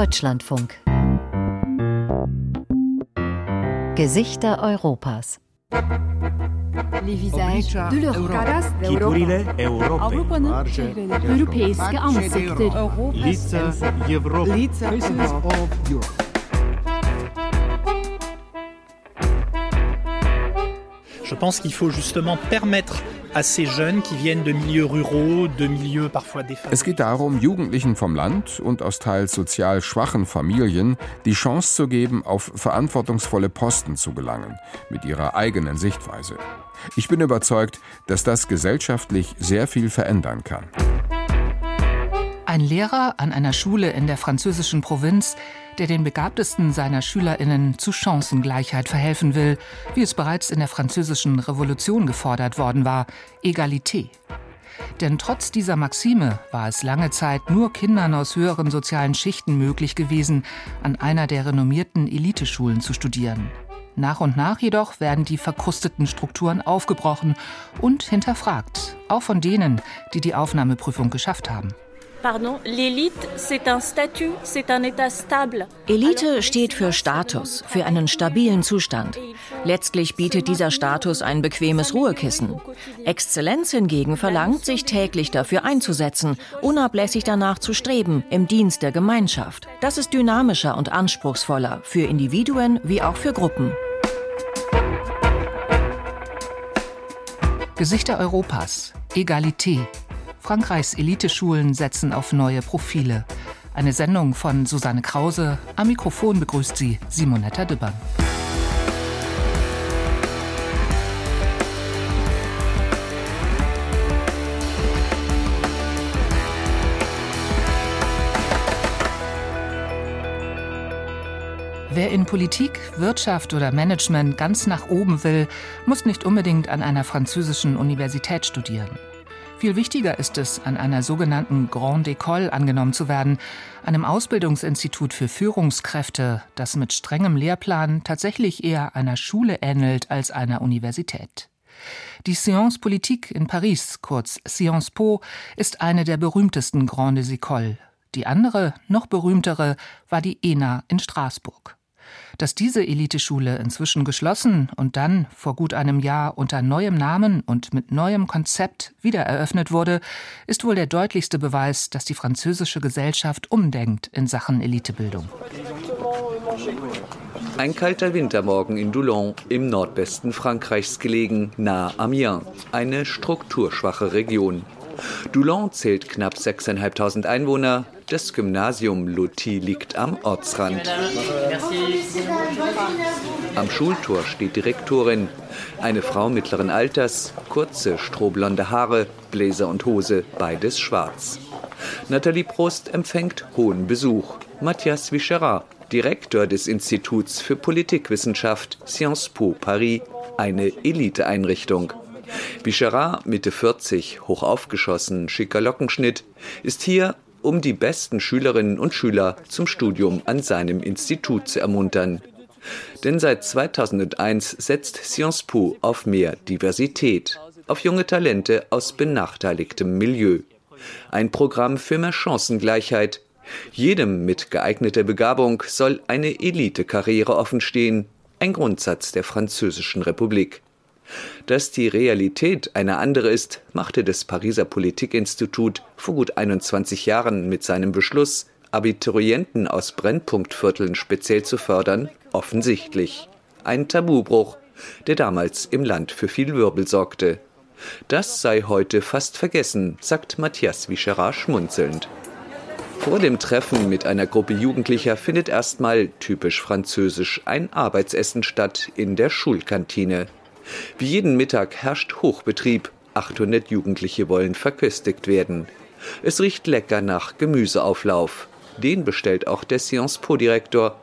Deutschlandfunk. Gesichter Europas. Les visages de l'Europe. Chipurile Europei. Avrupa'nın çehreleri. Europeiske ansikter. Lica Европы. Je pense qu'il faut justement permettre es geht darum, Jugendlichen vom Land und aus teils sozial schwachen Familien die Chance zu geben, auf verantwortungsvolle Posten zu gelangen, mit ihrer eigenen Sichtweise. Ich bin überzeugt, dass das gesellschaftlich sehr viel verändern kann. Ein Lehrer an einer Schule in der französischen Provinz, der den begabtesten seiner Schülerinnen zu Chancengleichheit verhelfen will, wie es bereits in der französischen Revolution gefordert worden war, Egalité. Denn trotz dieser Maxime war es lange Zeit nur Kindern aus höheren sozialen Schichten möglich gewesen, an einer der renommierten Eliteschulen zu studieren. Nach und nach jedoch werden die verkrusteten Strukturen aufgebrochen und hinterfragt, auch von denen, die die Aufnahmeprüfung geschafft haben. Pardon, l'élite, c'est un statut, c'est un état stable. Elite steht für Status, für einen stabilen Zustand. Letztlich bietet dieser Status ein bequemes Ruhekissen. Exzellenz hingegen verlangt, sich täglich dafür einzusetzen, unablässig danach zu streben, im Dienst der Gemeinschaft. Das ist dynamischer und anspruchsvoller, für Individuen wie auch für Gruppen. Gesichter Europas, Egalité. Frankreichs Eliteschulen setzen auf neue Profile. Eine Sendung von Susanne Krause. Am Mikrofon begrüßt sie Simonetta Dibbern. Wer in Politik, Wirtschaft oder Management ganz nach oben will, muss nicht unbedingt an einer französischen Universität studieren. Viel wichtiger ist es, an einer sogenannten Grande École angenommen zu werden, einem Ausbildungsinstitut für Führungskräfte, das mit strengem Lehrplan tatsächlich eher einer Schule ähnelt als einer Universität. Die Sciences Politique in Paris, kurz Sciences Po, ist eine der berühmtesten Grandes Écoles. Die andere, noch berühmtere, war die ENA in Straßburg. Dass diese Eliteschule inzwischen geschlossen und dann vor gut einem Jahr unter neuem Namen und mit neuem Konzept wieder eröffnet wurde, ist wohl der deutlichste Beweis, dass die französische Gesellschaft umdenkt in Sachen Elitebildung. Ein kalter Wintermorgen in Doulon, im Nordwesten Frankreichs gelegen, nahe Amiens, eine strukturschwache Region. Doulon zählt knapp 6.500 Einwohner. Das Gymnasium Loti liegt am Ortsrand. Am Schultor steht Direktorin, eine Frau mittleren Alters, kurze strohblonde Haare, Bläser und Hose, beides schwarz. Nathalie Prost empfängt hohen Besuch. Matthias Vicherat, Direktor des Instituts für Politikwissenschaft Sciences Po Paris, eine Eliteeinrichtung. Vicherat, Mitte 40, hoch aufgeschossen, schicker Lockenschnitt, ist hier, um die besten Schülerinnen und Schüler zum Studium an seinem Institut zu ermuntern. Denn seit 2001 setzt Sciences Po auf mehr Diversität, auf junge Talente aus benachteiligtem Milieu. Ein Programm für mehr Chancengleichheit. Jedem mit geeigneter Begabung soll eine Elitekarriere offenstehen, ein Grundsatz der Französischen Republik. Dass die Realität eine andere ist, machte das Pariser Politikinstitut vor gut 21 Jahren mit seinem Beschluss, Abiturienten aus Brennpunktvierteln speziell zu fördern, offensichtlich. Ein Tabubruch, der damals im Land für viel Wirbel sorgte. Das sei heute fast vergessen, sagt Matthias Vicherat schmunzelnd. Vor dem Treffen mit einer Gruppe Jugendlicher findet erstmal typisch französisch ein Arbeitsessen statt in der Schulkantine. Wie jeden Mittag herrscht Hochbetrieb. 800 Jugendliche wollen verköstigt werden. Es riecht lecker nach Gemüseauflauf. Den bestellt auch der Sciences Po Direktor,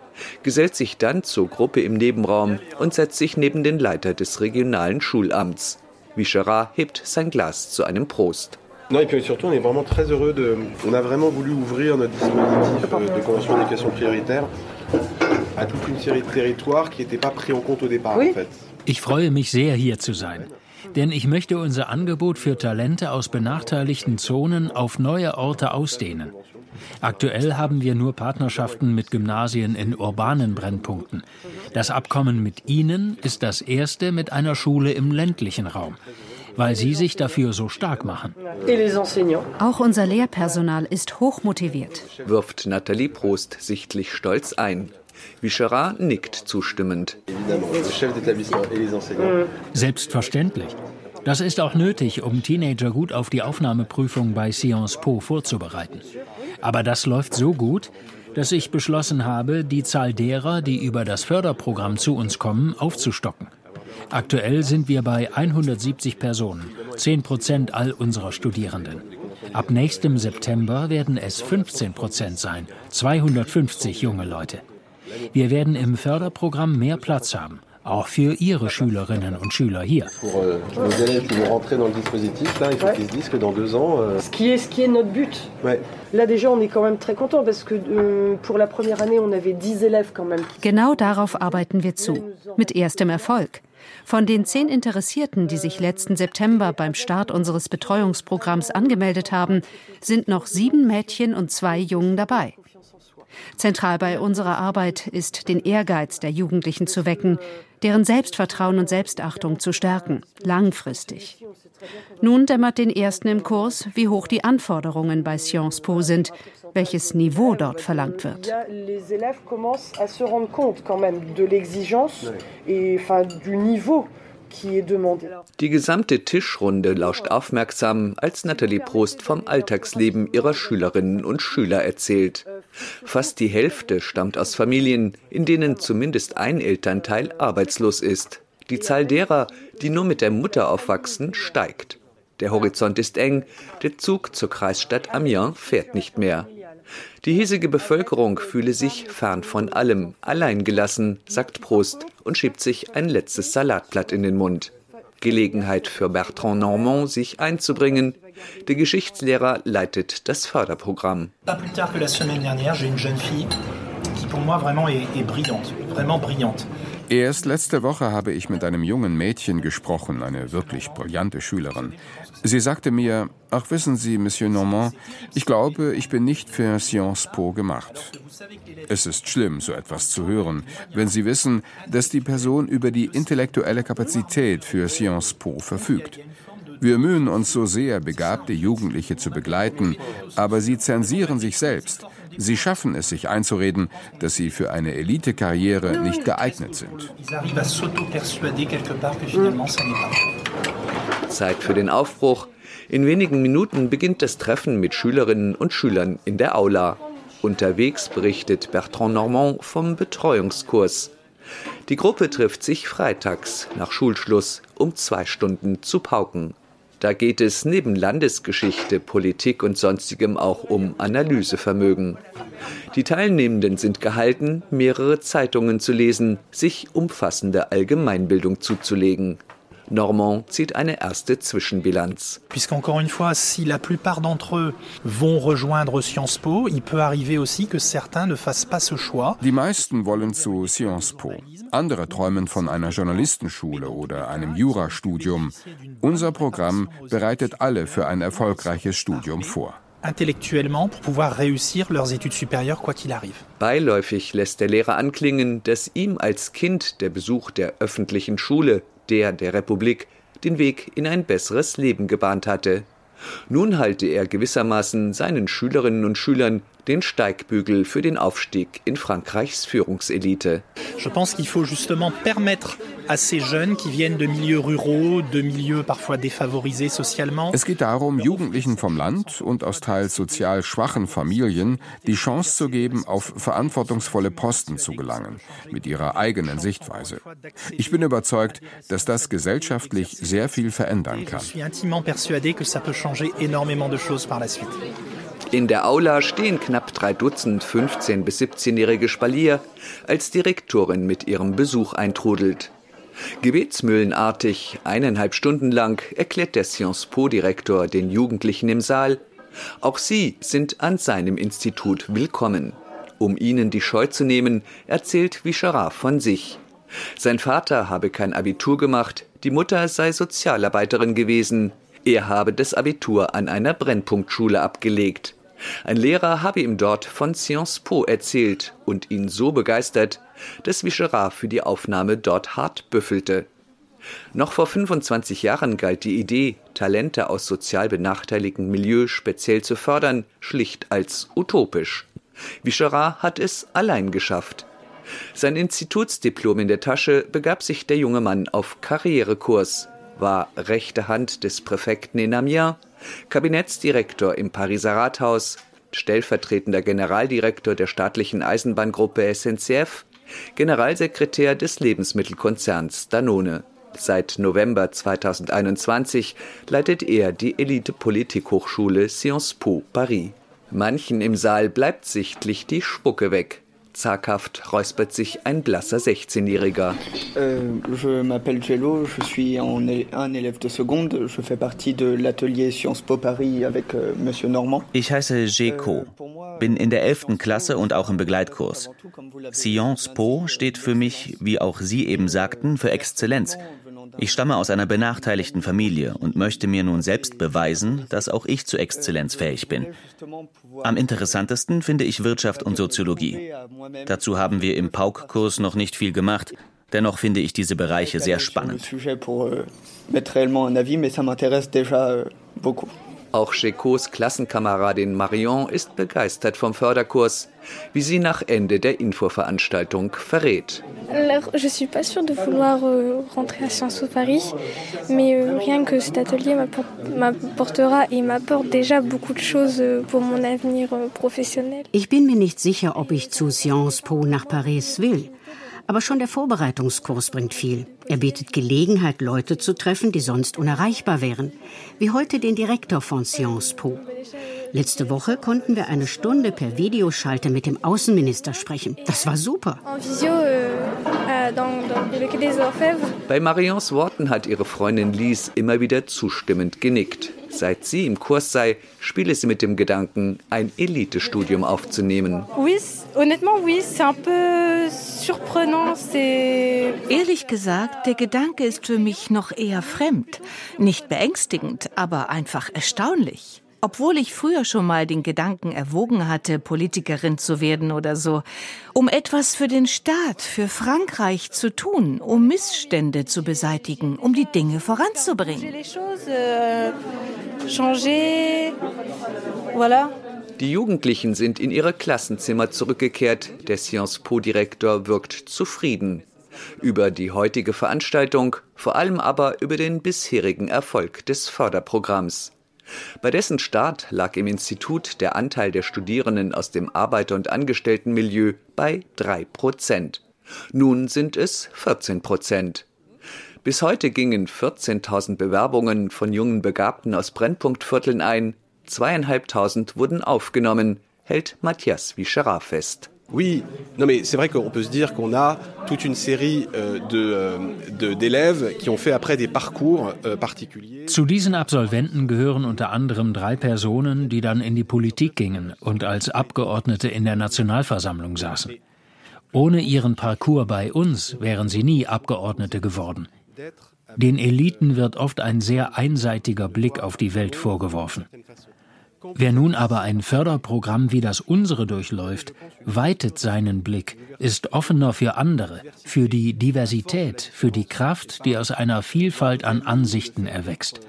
gesellt sich dann zur Gruppe im Nebenraum und setzt sich neben den Leiter des regionalen Schulamts. Vicherat hebt sein Glas zu einem Prost. Non, et puis surtout, on est vraiment très heureux de. On a vraiment voulu ouvrir notre dispositif euh, de convention d'éducation prioritaire à toute une série de territoires qui n'étaient pas pris en compte au départ, en fait. Ich freue mich sehr, hier zu sein. Denn ich möchte unser Angebot für Talente aus benachteiligten Zonen auf neue Orte ausdehnen. Aktuell haben wir nur Partnerschaften mit Gymnasien in urbanen Brennpunkten. Das Abkommen mit Ihnen ist das erste mit einer Schule im ländlichen Raum weil sie sich dafür so stark machen. Auch unser Lehrpersonal ist hochmotiviert, wirft Nathalie Prost sichtlich stolz ein. Vicherat nickt zustimmend. Selbstverständlich. Das ist auch nötig, um Teenager gut auf die Aufnahmeprüfung bei Sciences Po vorzubereiten. Aber das läuft so gut, dass ich beschlossen habe, die Zahl derer, die über das Förderprogramm zu uns kommen, aufzustocken. Aktuell sind wir bei 170 Personen, 10 Prozent all unserer Studierenden. Ab nächstem September werden es 15 Prozent sein, 250 junge Leute. Wir werden im Förderprogramm mehr Platz haben auch für Ihre Schülerinnen und Schüler hier. Ce qui est, ce qui est notre but. Là déjà, on est quand même très content parce que pour la première année, on avait 10 élèves quand même. Genau darauf arbeiten wir zu. Mit erstem Erfolg. Von den zehn Interessierten, die sich letzten September beim Start unseres Betreuungsprogramms angemeldet haben, sind noch sieben Mädchen und zwei Jungen dabei. Zentral bei unserer Arbeit ist, den Ehrgeiz der Jugendlichen zu wecken, deren Selbstvertrauen und Selbstachtung zu stärken, langfristig. Nun dämmert den Ersten im Kurs, wie hoch die Anforderungen bei Sciences Po sind, welches Niveau dort verlangt wird. Die gesamte Tischrunde lauscht aufmerksam, als Nathalie Prost vom Alltagsleben ihrer Schülerinnen und Schüler erzählt. Fast die Hälfte stammt aus Familien, in denen zumindest ein Elternteil arbeitslos ist. Die Zahl derer, die nur mit der Mutter aufwachsen, steigt. Der Horizont ist eng, der Zug zur Kreisstadt Amiens fährt nicht mehr. Die hiesige Bevölkerung fühle sich fern von allem, alleingelassen, sagt Prost und schiebt sich ein letztes Salatblatt in den Mund. Gelegenheit für Bertrand Normand, sich einzubringen. Der Geschichtslehrer leitet das Förderprogramm. Vraiment brillante. Erst letzte Woche habe ich mit einem jungen Mädchen gesprochen, eine wirklich brillante Schülerin. Sie sagte mir, ach wissen Sie, Monsieur Normand, ich glaube, ich bin nicht für Sciences Po gemacht. Es ist schlimm, so etwas zu hören, wenn Sie wissen, dass die Person über die intellektuelle Kapazität für Sciences Po verfügt. Wir mühen uns so sehr, begabte Jugendliche zu begleiten, aber sie zensieren sich selbst. Sie schaffen es, sich einzureden, dass sie für eine Elitekarriere nicht geeignet sind. Zeit für den Aufbruch. In wenigen Minuten beginnt das Treffen mit Schülerinnen und Schülern in der Aula. Unterwegs berichtet Bertrand Normand vom Betreuungskurs. Die Gruppe trifft sich freitags nach Schulschluss, um zwei Stunden zu pauken. Da geht es neben Landesgeschichte, Politik und sonstigem auch um Analysevermögen. Die Teilnehmenden sind gehalten, mehrere Zeitungen zu lesen, sich umfassende Allgemeinbildung zuzulegen. Normand zieht eine erste Zwischenbilanz. Puisqu'encore une fois, si la plupart d'entre eux vont rejoindre Sciences Po, il peut arriver aussi que certains ne fassent pas ce choix. Die meisten wollen zu Sciences Po. Andere träumen von einer Journalistenschule oder einem Jurastudium. Unser Programm bereitet alle für ein erfolgreiches Studium vor intellektuellement pour pouvoir réussir leurs études supérieures quoi qu'il arrive. Beiläufig lässt der Lehrer anklingen, dass ihm als Kind der Besuch der öffentlichen Schule der der Republik, den Weg in ein besseres Leben gebahnt hatte. Nun halte er gewissermaßen seinen Schülerinnen und Schülern den Steigbügel für den Aufstieg in Frankreichs Führungselite. Je pense qu'il faut justement permettre à ces jeunes qui viennent de milieux ruraux, de milieux parfois défavorisés socialement. Es geht darum, Jugendlichen vom Land und aus teils sozial schwachen Familien die Chance zu geben, auf verantwortungsvolle Posten zu gelangen, mit ihrer eigenen Sichtweise. Ich bin überzeugt, dass das gesellschaftlich sehr viel verändern kann. Ich bin intimement persuadé que ça peut changer énormément de choses par la suite. In der Aula stehen knapp drei Dutzend 15- bis 17-jährige Spalier, als Direktorin mit ihrem Besuch eintrudelt. Gebetsmühlenartig, eineinhalb Stunden lang, erklärt der Sciences Po-Direktor den Jugendlichen im Saal, auch sie sind an seinem Institut willkommen. Um ihnen die Scheu zu nehmen, erzählt Vichara von sich. Sein Vater habe kein Abitur gemacht, die Mutter sei Sozialarbeiterin gewesen. Er habe das Abitur an einer Brennpunktschule abgelegt. Ein Lehrer habe ihm dort von Sciences Po erzählt und ihn so begeistert, dass Vicherat für die Aufnahme dort hart büffelte. Noch vor 25 Jahren galt die Idee, Talente aus sozial benachteiligten Milieus speziell zu fördern, schlicht als utopisch. Vicherat hat es allein geschafft. Sein Institutsdiplom in der Tasche begab sich der junge Mann auf Karrierekurs, war rechte Hand des Präfekten in Amiens, Kabinettsdirektor im Pariser Rathaus, stellvertretender Generaldirektor der staatlichen Eisenbahngruppe SNCF, Generalsekretär des Lebensmittelkonzerns Danone. Seit November 2021 leitet er die Elite-Politikhochschule Sciences Po Paris. Manchen im Saal bleibt sichtlich die Spucke weg. Zaghaft räuspert sich ein blasser 16-Jähriger. Euh, je m'appelle Cello, je suis un élève de seconde. Je fais partie de l'atelier Sciences Po Paris avec euh, Monsieur Normand. Ich heiße Jeko, bin in der 11. Klasse und auch im Begleitkurs. Sciences Po steht für mich, wie auch Sie eben sagten, für Exzellenz. Ich stamme aus einer benachteiligten Familie und möchte mir nun selbst beweisen, dass auch ich zur Exzellenz fähig bin. Am interessantesten finde ich Wirtschaft und Soziologie. Dazu haben wir im PAUK-Kurs noch nicht viel gemacht. Dennoch finde ich diese Bereiche sehr spannend. Auch Checos Klassenkameradin Marion ist begeistert vom Förderkurs, wie sie nach Ende der Infoveranstaltung verrät. Alors, je suis pas sûre de vouloir rentrer à Sciences Po Paris, mais rien que cet atelier m'apportera et m'apporte déjà beaucoup de choses pour mon avenir professionnel. Ich bin mir nicht sicher, ob ich zu Sciences Po nach Paris will. Aber schon der Vorbereitungskurs bringt viel. Er bietet Gelegenheit, Leute zu treffen, die sonst unerreichbar wären. Wie heute den Direktor von Sciences Po. Letzte Woche konnten wir eine Stunde per Videoschalte mit dem Außenminister sprechen. Das war super. Euh, Bei Marions Worten hat ihre Freundin Lise immer wieder zustimmend genickt. Seit sie im Kurs sei, spiele sie mit dem Gedanken, ein Elitestudium aufzunehmen. Ehrlich gesagt, der Gedanke ist für mich noch eher fremd. Nicht beängstigend, aber einfach erstaunlich. Obwohl ich früher schon mal den Gedanken erwogen hatte, Politikerin zu werden oder so, um etwas für den Staat, für Frankreich zu tun, um Missstände zu beseitigen, um die Dinge voranzubringen. Die Jugendlichen sind in ihre Klassenzimmer zurückgekehrt. Der Sciences Po-Direktor wirkt zufrieden über die heutige Veranstaltung, vor allem aber über den bisherigen Erfolg des Förderprogramms. Bei dessen Start lag im Institut der Anteil der Studierenden aus dem Arbeiter- und Angestelltenmilieu bei 3 Prozent. Nun sind es 14 Prozent. Bis heute gingen 14.000 Bewerbungen von jungen Begabten aus Brennpunktvierteln ein, zweieinhalbtausend wurden aufgenommen, hält Matthias Vicherat fest. Oui, non mais c'est vrai qu'on peut se dire qu'on a toute une série euh, de, d'élèves qui ont fait après des parcours euh, particuliers. Zu diesen Absolventen gehören unter anderem drei Personen, die dann in die Politik gingen und als Abgeordnete in der Nationalversammlung saßen. Ohne ihren Parcours bei uns wären sie nie Abgeordnete geworden. Den Eliten wird oft ein sehr einseitiger Blick auf die Welt vorgeworfen. Wer nun aber ein Förderprogramm wie das unsere durchläuft, weitet seinen Blick, ist offener für andere, für die Diversität, für die Kraft, die aus einer Vielfalt an Ansichten erwächst.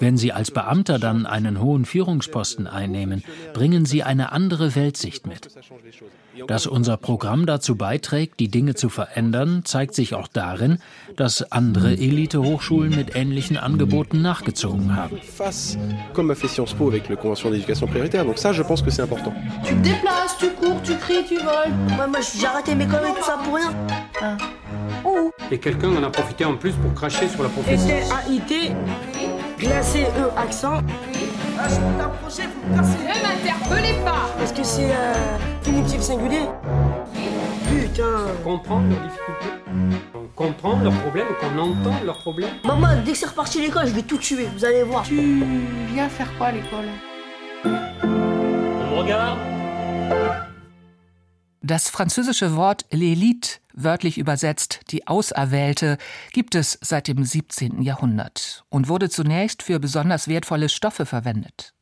Wenn Sie als Beamter dann einen hohen Führungsposten einnehmen, bringen Sie eine andere Weltsicht mit. Dass unser Programm dazu beiträgt, die Dinge zu verändern, zeigt sich auch darin, dass andere Elite-Hochschulen mit ähnlichen Angeboten nachgezogen haben. Comme a fait Sciences Po avec la Convention d'éducation prioritaire, donc ça, je pense que c'est important. Tu te déplaces, tu cours, tu cries, tu voles. Moi, moi j'ai arrêté mes conneries, tout ça pour rien. Ah. Oh. Et quelqu'un en a profité en plus pour cracher sur la profession. Et AIT, glacé E accent. Ah, je peux t'approcher, vous me. Ne m'interpellez pas Parce que c'est euh, primitif singulier. Putain Comprendre leurs difficultés, on comprend leurs problèmes, qu'on entend leurs problèmes. Maman, dès que c'est reparti à l'école, je vais tout tuer, vous allez voir. Tu viens faire quoi à l'école? On me regarde Das französische Wort l'élite wörtlich übersetzt die Auserwählte, gibt es seit dem 17. Jahrhundert und wurde zunächst für besonders wertvolle Stoffe verwendet.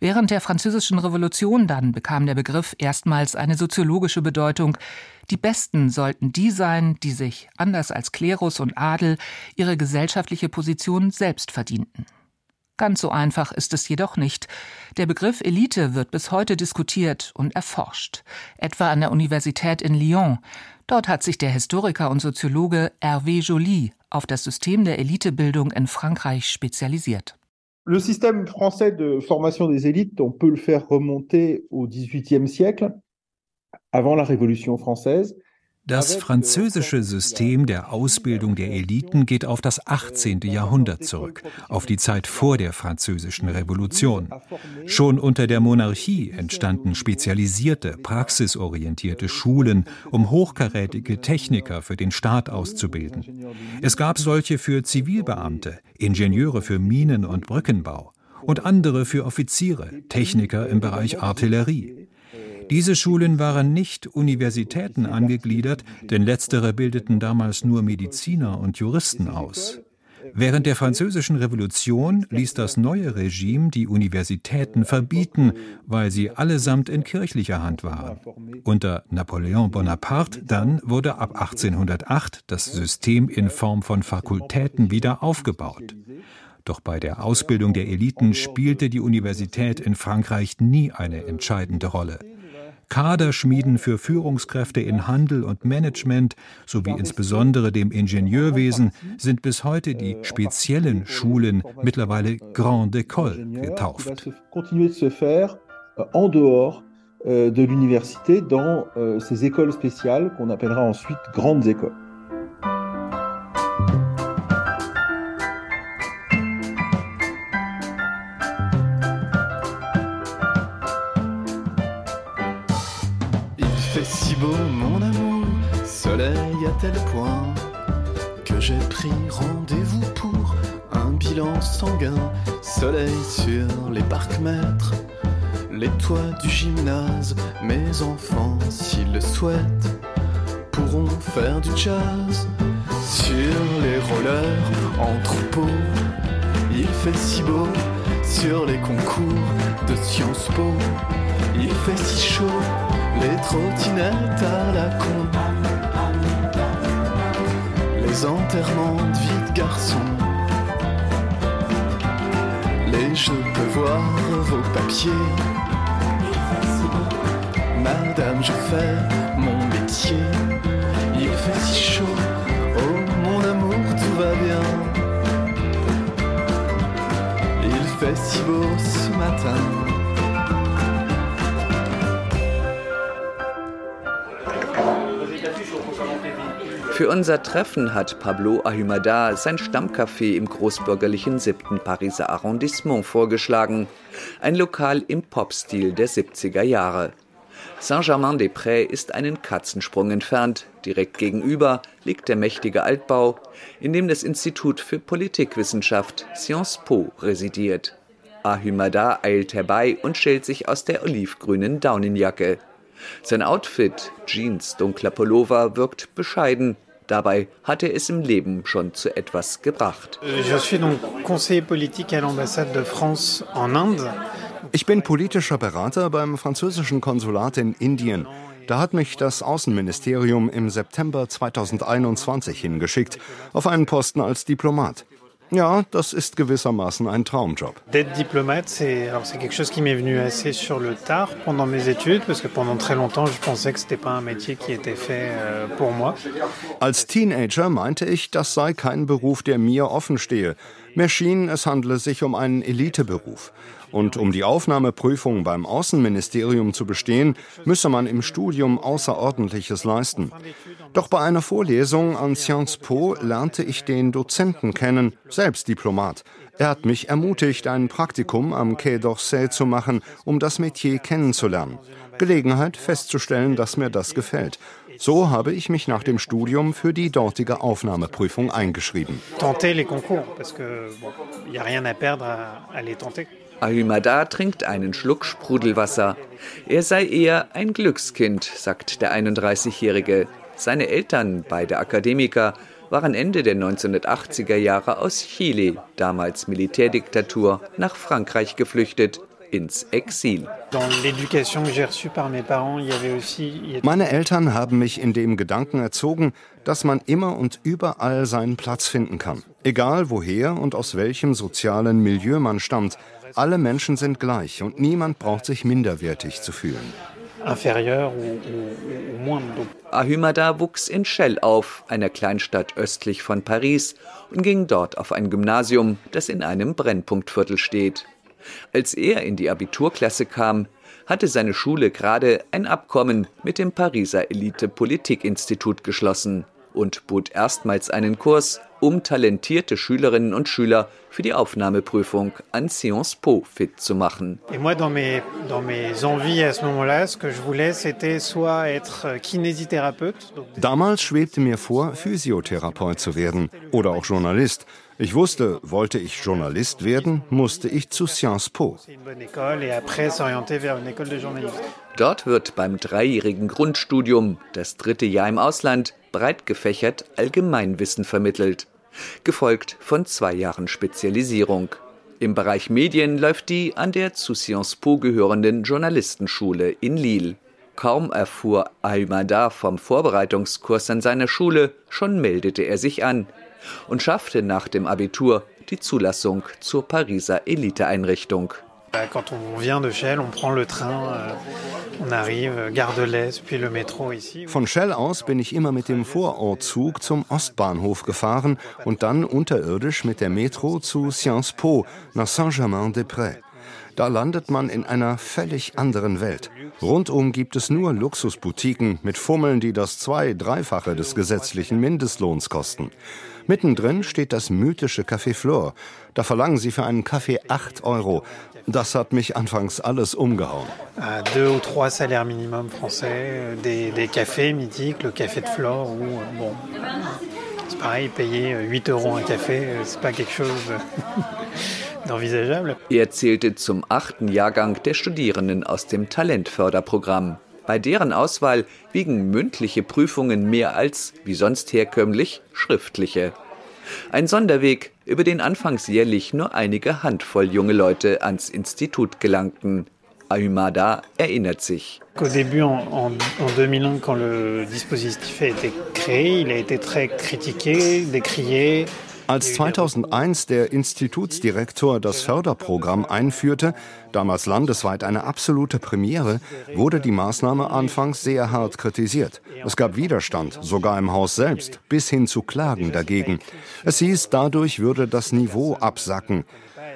Während der Französischen Revolution dann bekam der Begriff erstmals eine soziologische Bedeutung. Die Besten sollten die sein, die sich, anders als Klerus und Adel, ihre gesellschaftliche Position selbst verdienten. Ganz so einfach ist es jedoch nicht. Der Begriff Elite wird bis heute diskutiert und erforscht, etwa an der Universität in Lyon. Dort hat sich der Historiker und Soziologe Hervé Joly auf das System der Elitebildung in Frankreich spezialisiert. Le système français de formation des élites, on peut le faire remonter au XVIIIe siècle, avant la Révolution française. Das französische System der Ausbildung der Eliten geht auf das 18. Jahrhundert zurück, auf die Zeit vor der französischen Revolution. Schon unter der Monarchie entstanden spezialisierte, praxisorientierte Schulen, um hochkarätige Techniker für den Staat auszubilden. Es gab solche für Zivilbeamte, Ingenieure für Minen- und Brückenbau und andere für Offiziere, Techniker im Bereich Artillerie. Diese Schulen waren nicht Universitäten angegliedert, denn letztere bildeten damals nur Mediziner und Juristen aus. Während der Französischen Revolution ließ das neue Regime die Universitäten verbieten, weil sie allesamt in kirchlicher Hand waren. Unter Napoleon Bonaparte dann wurde ab 1808 das System in Form von Fakultäten wieder aufgebaut. Doch bei der Ausbildung der Eliten spielte die Universität in Frankreich nie eine entscheidende Rolle. Kaderschmieden für Führungskräfte in Handel und Management sowie insbesondere dem Ingenieurwesen sind bis heute die speziellen Schulen mittlerweile Grande École getauft. en dehors euh, de l'université dans euh, ces écoles spéciales qu'on appellera ensuite grandes écoles. Tel point que j'ai pris rendez-vous pour un bilan sanguin. Soleil sur les parcs-mètres, les toits du gymnase. Mes enfants, s'ils le souhaitent, pourront faire du jazz sur les rollers en troupeau. Il fait si beau sur les concours de Sciences Po. Il fait si chaud, les trottinettes à la con les enterrements de vie de garçon. Les je peux voir vos papiers. Madame, je fais mon métier. Il fait si chaud, oh mon amour, tout va bien. Il fait si beau ce matin. Für unser Treffen hat Pablo Ahumada sein Stammcafé im großbürgerlichen 7. Pariser Arrondissement vorgeschlagen. Ein Lokal im Popstil der 70er Jahre. Saint-Germain-des-Prés ist einen Katzensprung entfernt. Direkt gegenüber liegt der mächtige Altbau, in dem das Institut für Politikwissenschaft Sciences Po residiert. Ahumada eilt herbei und schält sich aus der olivgrünen Daunenjacke. Sein Outfit, Jeans, dunkler Pullover, wirkt bescheiden, Dabei hatte es im Leben schon zu etwas gebracht. Ich bin politischer Berater beim französischen Konsulat in Indien. Da hat mich das Außenministerium im September 2021 hingeschickt, auf einen Posten als Diplomat. Ja, das ist gewissermaßen ein Traumjob. D'être diplomate, c'est alors c'est quelque chose qui m'est venu assez sur le tard pendant mes études parce que pendant très longtemps je pensais que c'était pas un métier qui était fait euh, pour moi. Als Teenager meinte ich, das sei kein Beruf, der mir offen stehe. Mir schien, es handle sich um einen Eliteberuf. Und um die Aufnahmeprüfung beim Außenministerium zu bestehen, müsse man im Studium Außerordentliches leisten. Doch bei einer Vorlesung an Sciences Po lernte ich den Dozenten kennen, selbst Diplomat. Er hat mich ermutigt, ein Praktikum am Quai d'Orsay zu machen, um das Metier kennenzulernen. Gelegenheit festzustellen, dass mir das gefällt. So habe ich mich nach dem Studium für die dortige Aufnahmeprüfung eingeschrieben. Tenter les concours, parce que bon, y a rien à perdre à, à les tenter. Ahumada trinkt einen Schluck Sprudelwasser. Er sei eher ein Glückskind, sagt der 31-Jährige. Seine Eltern, beide Akademiker, waren Ende der 1980er Jahre aus Chile, damals Militärdiktatur, nach Frankreich geflüchtet, ins Exil. Meine Eltern haben mich in dem Gedanken erzogen, dass man immer und überall seinen Platz finden kann. Egal woher und aus welchem sozialen Milieu man stammt, alle Menschen sind gleich und niemand braucht sich minderwertig zu fühlen. Ahumada wuchs in Chelles auf, einer Kleinstadt östlich von Paris, und ging dort auf ein Gymnasium, das in einem Brennpunktviertel steht. Als er in die Abiturklasse kam, hatte seine Schule gerade ein Abkommen mit dem Pariser Elite-Politikinstitut geschlossen und bot erstmals einen Kurs, um talentierte Schülerinnen und Schüler für die Aufnahmeprüfung an Sciences Po fit zu machen. Damals schwebte mir vor, Physiotherapeut zu werden oder auch Journalist. Ich wusste, wollte ich Journalist werden, musste ich zu Sciences Po. Dort wird beim dreijährigen Grundstudium, das dritte Jahr im Ausland, breit gefächert Allgemeinwissen vermittelt, gefolgt von zwei Jahren Spezialisierung. Im Bereich Medien läuft die an der zu Sciences Po gehörenden Journalistenschule in Lille. Kaum erfuhr Aymada vom Vorbereitungskurs an seiner Schule, schon meldete er sich an und schaffte nach dem Abitur die Zulassung zur Pariser Eliteeinrichtung. Quand on vient de Chelles, on prend le train, euh, on arrive, Gare de l'Est, puis le métro ici. Von Chelles aus bin ich immer mit dem Vorortzug zum Ostbahnhof gefahren und dann unterirdisch mit der Metro zu Sciences Po nach Saint-Germain-des-Prés. Da landet man in einer völlig anderen Welt. Rundum gibt es nur Luxusboutiquen mit Fummeln, die das zwei-, dreifache des gesetzlichen Mindestlohns kosten. Mittendrin steht das mythische Café Flore. Da verlangen sie für einen Kaffee 8 Euro. Das hat mich anfangs alles umgehauen. À deux ou trois salaires minimum français, des, cafés mythiques, le café de Flore, bon, c'est pareil, payer 8 Euro un café, c'est pas quelque chose. Er zählte zum achten Jahrgang der Studierenden aus dem Talentförderprogramm. Bei deren Auswahl wiegen mündliche Prüfungen mehr als, wie sonst herkömmlich, schriftliche. Ein Sonderweg, über den anfangs jährlich nur einige Handvoll junge Leute ans Institut gelangten. Ahumada erinnert sich. Au début, en, en, en 2001, quand le dispositif a été créé, il a été très critiqué, décrié. Als 2001 der Institutsdirektor das Förderprogramm einführte, damals landesweit eine absolute Premiere, wurde die Maßnahme anfangs sehr hart kritisiert. Es gab Widerstand, sogar im Haus selbst, bis hin zu Klagen dagegen. Es hieß, dadurch würde das Niveau absacken.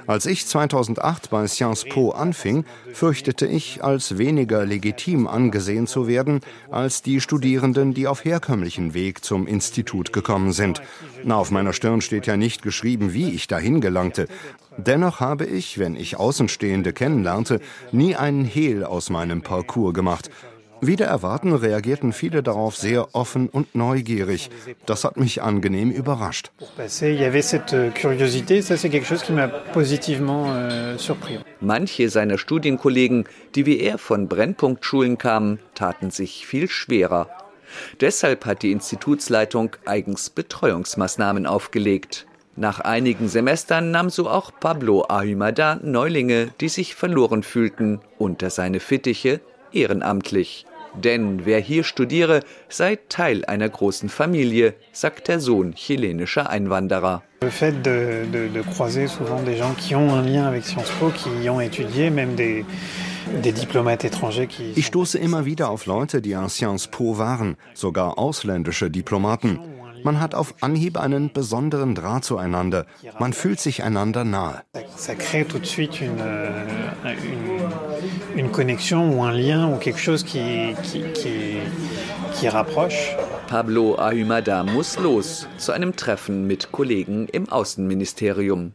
Als ich 2008 bei Sciences Po anfing, fürchtete ich, als weniger legitim angesehen zu werden als die Studierenden, die auf herkömmlichen Weg zum Institut gekommen sind. Na, auf meiner Stirn steht ja nicht geschrieben, wie ich dahin gelangte. Dennoch habe ich, wenn ich Außenstehende kennenlernte, nie einen Hehl aus meinem Parcours gemacht. Wieder erwarten reagierten viele darauf sehr offen und neugierig. Das hat mich angenehm überrascht. Manche seiner Studienkollegen, die wie er von Brennpunktschulen kamen, taten sich viel schwerer. Deshalb hat die Institutsleitung eigens Betreuungsmaßnahmen aufgelegt. Nach einigen Semestern nahm so auch Pablo Ahumada Neulinge, die sich verloren fühlten, unter seine Fittiche ehrenamtlich. Denn wer hier studiere, sei Teil einer großen Familie, sagt der Sohn chilenischer Einwanderer. Le fait de, de, de croiser souvent des gens qui ont un lien avec Sciences Po, qui y ont étudié, même des, des diplomates étrangers qui... Ich stoße immer wieder auf Leute, die an Sciences Po waren, sogar ausländische Diplomaten. Man hat auf Anhieb einen besonderen Draht zueinander. Man fühlt sich einander nahe. Rapproche. Pablo Ahumada muss los zu einem Treffen mit Kollegen im Außenministerium.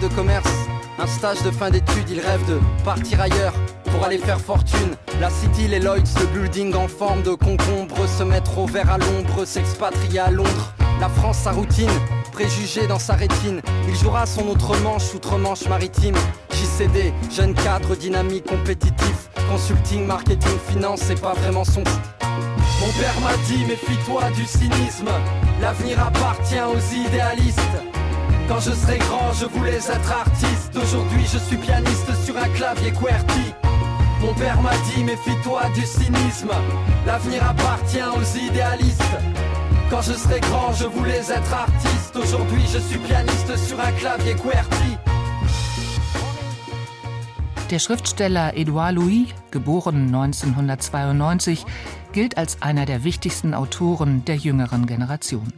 De commerce, un stage de fin d'études, il rêve de partir ailleurs pour aller faire fortune. La City, les Lloyds, le building en forme de concombre, se mettre au vert à l'ombre, s'expatrier à Londres. La France, sa routine, préjugés dans sa rétine. Il jouera son autre manche, outre-manche maritime. JCD, jeune cadre dynamique, compétitif. Consulting, marketing, finance, c'est pas vraiment son Mon père m'a dit, méfie-toi du cynisme. L'avenir appartient aux idéalistes. Quand je serai grand, je voulais être artiste. Aujourd'hui, je suis pianiste sur un clavier QWERTY. Mon père m'a dit, méfie-toi du cynisme. L'avenir appartient aux idéalistes. Quand je serai grand, je voulais être artiste. Aujourd'hui, je suis pianiste sur un clavier QWERTY. Der Schriftsteller Edouard Louis, geboren 1992, gilt als einer der wichtigsten Autoren der jüngeren Generation.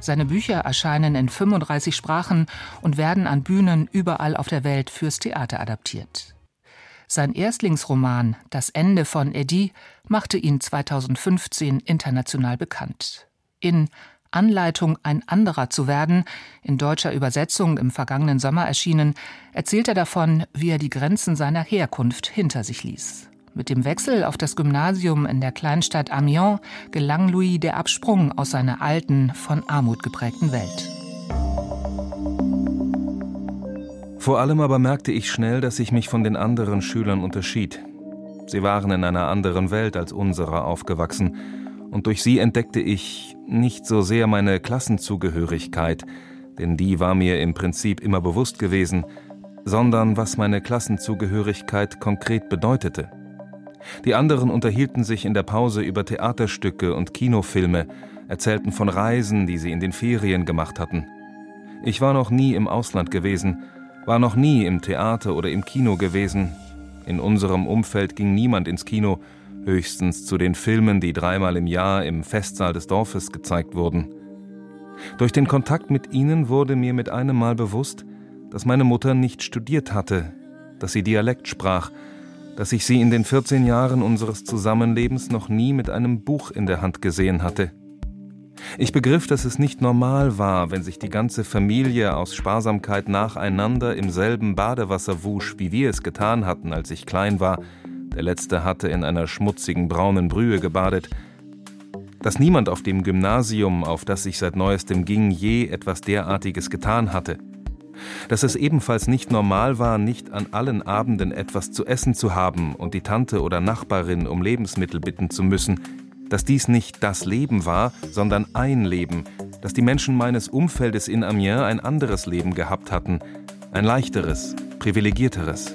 Seine Bücher erscheinen in 35 Sprachen und werden an Bühnen überall auf der Welt fürs Theater adaptiert. Sein Erstlingsroman Das Ende von Eddie machte ihn 2015 international bekannt. In Anleitung, ein anderer zu werden, in deutscher Übersetzung im vergangenen Sommer erschienen, erzählt er davon, wie er die Grenzen seiner Herkunft hinter sich ließ. Mit dem Wechsel auf das Gymnasium in der Kleinstadt Amiens gelang Louis der Absprung aus seiner alten, von Armut geprägten Welt. Vor allem aber merkte ich schnell, dass ich mich von den anderen Schülern unterschied. Sie waren in einer anderen Welt als unserer aufgewachsen, und durch sie entdeckte ich nicht so sehr meine Klassenzugehörigkeit, denn die war mir im Prinzip immer bewusst gewesen, sondern was meine Klassenzugehörigkeit konkret bedeutete. Die anderen unterhielten sich in der Pause über Theaterstücke und Kinofilme, erzählten von Reisen, die sie in den Ferien gemacht hatten. Ich war noch nie im Ausland gewesen, war noch nie im Theater oder im Kino gewesen. In unserem Umfeld ging niemand ins Kino, höchstens zu den Filmen, die dreimal im Jahr im Festsaal des Dorfes gezeigt wurden. Durch den Kontakt mit ihnen wurde mir mit einem Mal bewusst, dass meine Mutter nicht studiert hatte, dass sie Dialekt sprach, dass ich sie in den 14 Jahren unseres Zusammenlebens noch nie mit einem Buch in der Hand gesehen hatte. Ich begriff, dass es nicht normal war, wenn sich die ganze Familie aus Sparsamkeit nacheinander im selben Badewasser wusch, wie wir es getan hatten, als ich klein war. Der letzte hatte in einer schmutzigen braunen Brühe gebadet. Dass niemand auf dem Gymnasium, auf das ich seit neuestem ging, je etwas derartiges getan hatte dass es ebenfalls nicht normal war, nicht an allen Abenden etwas zu essen zu haben und die Tante oder Nachbarin um Lebensmittel bitten zu müssen, dass dies nicht das Leben war, sondern ein Leben, dass die Menschen meines Umfeldes in Amiens ein anderes Leben gehabt hatten, ein leichteres, privilegierteres.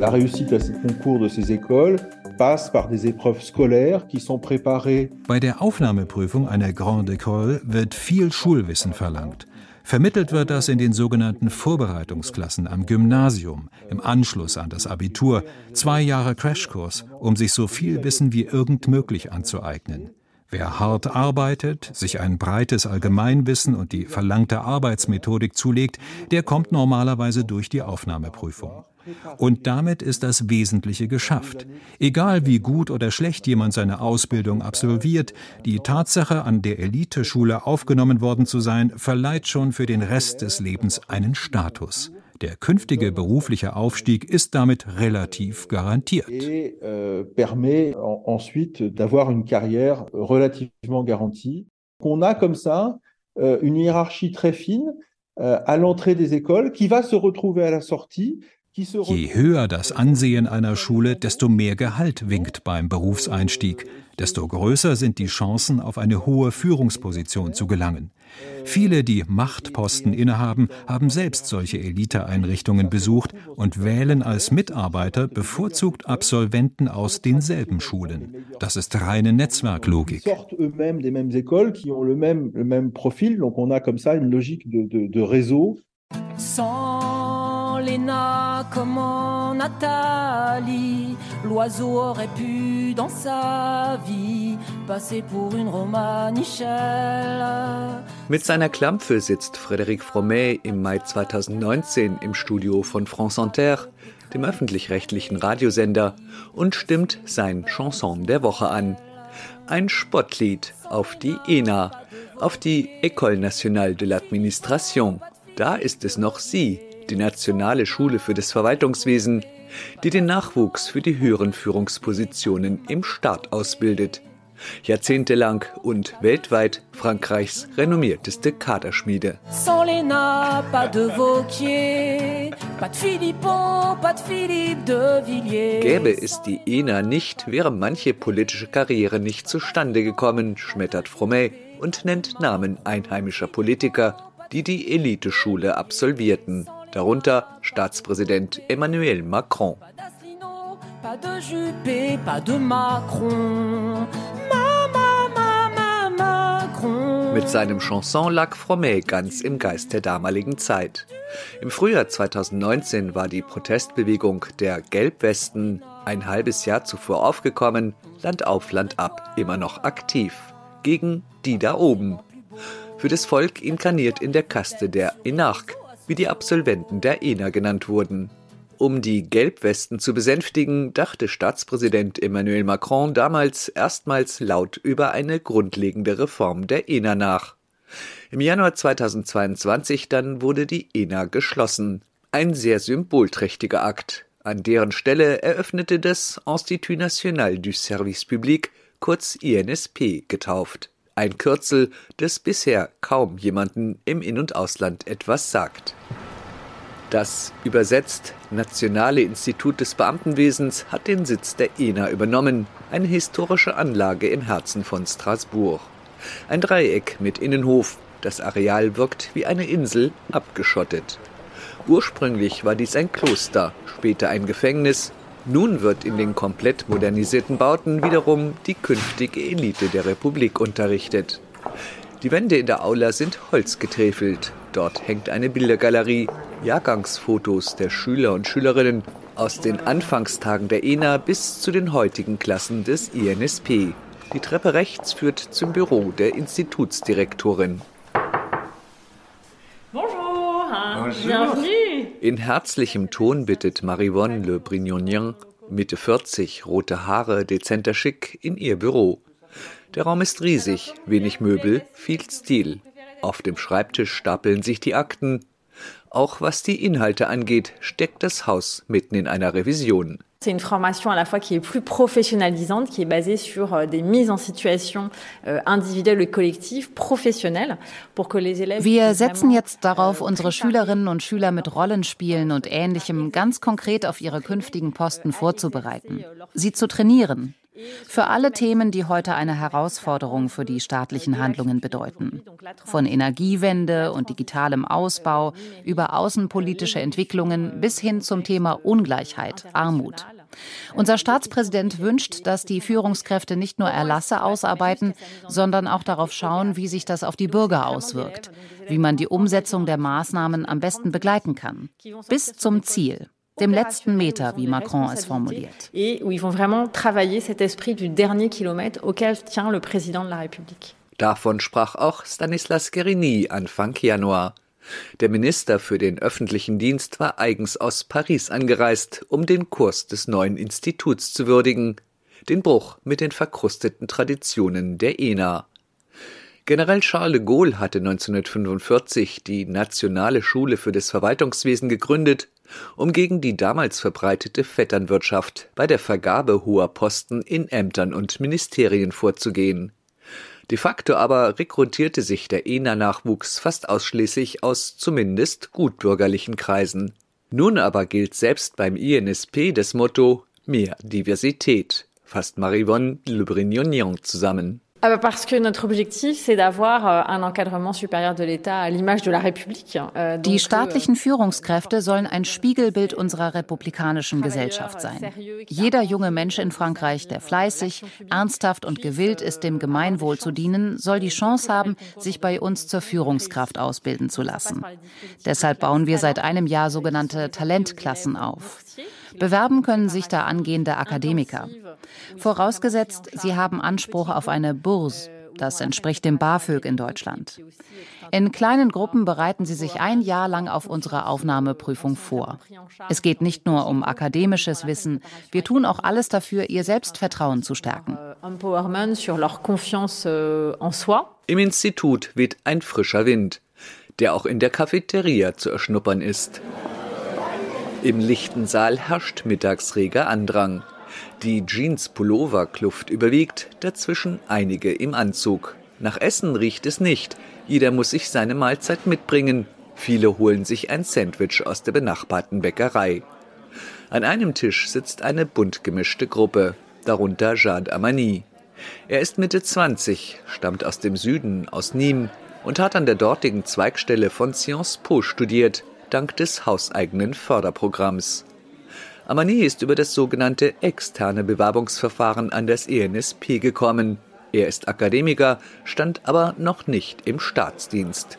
La réussite à ces concours de ces écoles passe par des épreuves scolaires qui sont préparées. Bei der Aufnahmeprüfung einer Grande École wird viel Schulwissen verlangt. Vermittelt wird das in den sogenannten Vorbereitungsklassen am Gymnasium, im Anschluss an das Abitur, zwei Jahre Crashkurs, um sich so viel Wissen wie irgend möglich anzueignen. Wer hart arbeitet, sich ein breites Allgemeinwissen und die verlangte Arbeitsmethodik zulegt, der kommt normalerweise durch die Aufnahmeprüfung. Und damit ist das Wesentliche geschafft. Egal wie gut oder schlecht jemand seine Ausbildung absolviert, die Tatsache, an der Eliteschule aufgenommen worden zu sein, verleiht schon für den Rest des Lebens einen Status. Der künftige berufliche Aufstieg ist damit relativ garantiert. Euh, permet ensuite d'avoir une carrière relativement garantie. On a comme ça euh, une hiérarchie très fine euh, à l'entrée des écoles qui va se retrouver à la sortie Je höher das Ansehen einer Schule, desto mehr Gehalt winkt beim Berufseinstieg, desto größer sind die Chancen, auf eine hohe Führungsposition zu gelangen. Viele, die Machtposten innehaben, haben selbst solche Eliteeinrichtungen besucht und wählen als Mitarbeiter bevorzugt Absolventen aus denselben Schulen. Das ist reine Netzwerklogik. Léna comme Nathalie. L'oiseau aurait pu dans sa vie passer pour une Romanichelle. Mit seiner Klampfe sitzt Frédéric Fromet im Mai 2019 im Studio von France Inter, dem öffentlich-rechtlichen Radiosender, und stimmt sein Chanson der Woche an. Ein Spottlied auf die ENA, auf die École Nationale de l'Administration. Da ist es noch sie, die Nationale Schule für das Verwaltungswesen, die den Nachwuchs für die höheren Führungspositionen im Staat ausbildet. Jahrzehntelang und weltweit Frankreichs renommierteste Kaderschmiede. Sans l'ENA, pas de Vauquier, pas de Philippot, pas de Philippe de Villiers. Gäbe es die ENA nicht, wäre manche politische Karriere nicht zustande gekommen, schmettert Fromet und nennt Namen einheimischer Politiker, die die Eliteschule absolvierten, darunter Staatspräsident Emmanuel Macron. Mit seinem Chanson lag Fromet ganz im Geist der damaligen Zeit. Im Frühjahr 2019 war die Protestbewegung der Gelbwesten ein halbes Jahr zuvor aufgekommen, Land auf Land ab, immer noch aktiv. Gegen die da oben. Für das Volk inkarniert in der Kaste der Enark, wie die Absolventen der ENA genannt wurden. Um die Gelbwesten zu besänftigen, dachte Staatspräsident Emmanuel Macron damals erstmals laut über eine grundlegende Reform der ENA nach. Im Januar 2022 dann wurde die ENA geschlossen. Ein sehr symbolträchtiger Akt. An deren Stelle eröffnete das Institut National du Service Public, kurz INSP, getauft. Ein Kürzel, das bisher kaum jemanden im In- und Ausland etwas sagt. Das übersetzt Nationale Institut des Beamtenwesens hat den Sitz der ENA übernommen, eine historische Anlage im Herzen von Straßburg. Ein Dreieck mit Innenhof, das Areal wirkt wie eine Insel, abgeschottet. Ursprünglich war dies ein Kloster, später ein Gefängnis. Nun wird in den komplett modernisierten Bauten wiederum die künftige Elite der Republik unterrichtet. Die Wände in der Aula sind holzgetäfelt. Dort hängt eine Bildergalerie, Jahrgangsfotos der Schüler und Schülerinnen aus den Anfangstagen der ENA bis zu den heutigen Klassen des INSP. Die Treppe rechts führt zum Büro der Institutsdirektorin. Bonjour, bienvenue. In herzlichem Ton bittet Marivonne Le Brignonien, Mitte 40, rote Haare, dezenter Schick, in ihr Büro. Der Raum ist riesig, wenig Möbel, viel Stil. Auf dem Schreibtisch stapeln sich die Akten. Auch was die Inhalte angeht, steckt das Haus mitten in einer Revision. C'est une formation à la fois qui est plus professionnalisante, qui est basée sur euh, des mises en situation euh, individuelles et collectives, professionnelles, pour que les élèves. Wir setzen jetzt darauf, unsere Schülerinnen und Schüler mit Rollenspielen und Ähnlichem ganz konkret auf ihre künftigen Posten vorzubereiten, sie zu trainieren. Für alle Themen, die heute eine Herausforderung für die staatlichen Handlungen bedeuten. Von Energiewende und digitalem Ausbau über außenpolitische Entwicklungen bis hin zum Thema Ungleichheit, Armut. Unser Staatspräsident wünscht, dass die Führungskräfte nicht nur Erlasse ausarbeiten, sondern auch darauf schauen, wie sich das auf die Bürger auswirkt, wie man die Umsetzung der Maßnahmen am besten begleiten kann. Bis zum Ziel dem letzten Meter, wie Macron es formuliert. Et où ils vont vraiment travailler cet esprit du dernier kilomètre auquel tient le président de la République. Davon sprach auch Stanislas Guerini Anfang Januar. Der Minister für den öffentlichen Dienst war eigens aus Paris angereist, um den Kurs des neuen Instituts zu würdigen, den Bruch mit den verkrusteten Traditionen der ENA. General Charles de Gaulle hatte 1945 die Nationale Schule für das Verwaltungswesen gegründet, um gegen die damals verbreitete Vetternwirtschaft bei der Vergabe hoher Posten in Ämtern und Ministerien vorzugehen. De facto aber rekrutierte sich der ENA-Nachwuchs fast ausschließlich aus zumindest gutbürgerlichen Kreisen. Nun aber gilt selbst beim INSP das Motto Mehr Diversität, fasst Marivonne Le Brignonion zusammen. Aber parce que notre objectif, c'est d'avoir euh, un encadrement supérieur de l'État à l'image de la République. Euh, Die staatlichen Führungskräfte sollen ein Spiegelbild unserer republikanischen Gesellschaft sein. Jeder junge Mensch in Frankreich, der fleißig, ernsthaft und gewillt ist, dem Gemeinwohl zu dienen, soll die Chance haben, sich bei uns zur Führungskraft ausbilden zu lassen. Deshalb bauen wir seit einem Jahr sogenannte Talentklassen auf. Bewerben können sich da angehende Akademiker. Vorausgesetzt, sie haben Anspruch auf eine Bourse. Das entspricht dem BAföG in Deutschland. In kleinen Gruppen bereiten sie sich ein Jahr lang auf unsere Aufnahmeprüfung vor. Es geht nicht nur um akademisches Wissen, wir tun auch alles dafür, ihr Selbstvertrauen zu stärken. Im Institut weht ein frischer Wind, der auch in der Cafeteria zu erschnuppern ist. Im lichten Saal herrscht mittagsreger Andrang. Die Jeans-Pullover-Kluft überwiegt, dazwischen einige im Anzug. Nach Essen riecht es nicht. Jeder muss sich seine Mahlzeit mitbringen. Viele holen sich ein Sandwich aus der benachbarten Bäckerei. An einem Tisch sitzt eine bunt gemischte Gruppe, darunter Jade Amani. Er ist Mitte 20, stammt aus dem Süden, aus Nîmes und hat an der dortigen Zweigstelle von Sciences Po studiert, dank des hauseigenen Förderprogramms. Amani ist über das sogenannte externe Bewerbungsverfahren an das ENSP gekommen. Er ist Akademiker, stand aber noch nicht im Staatsdienst.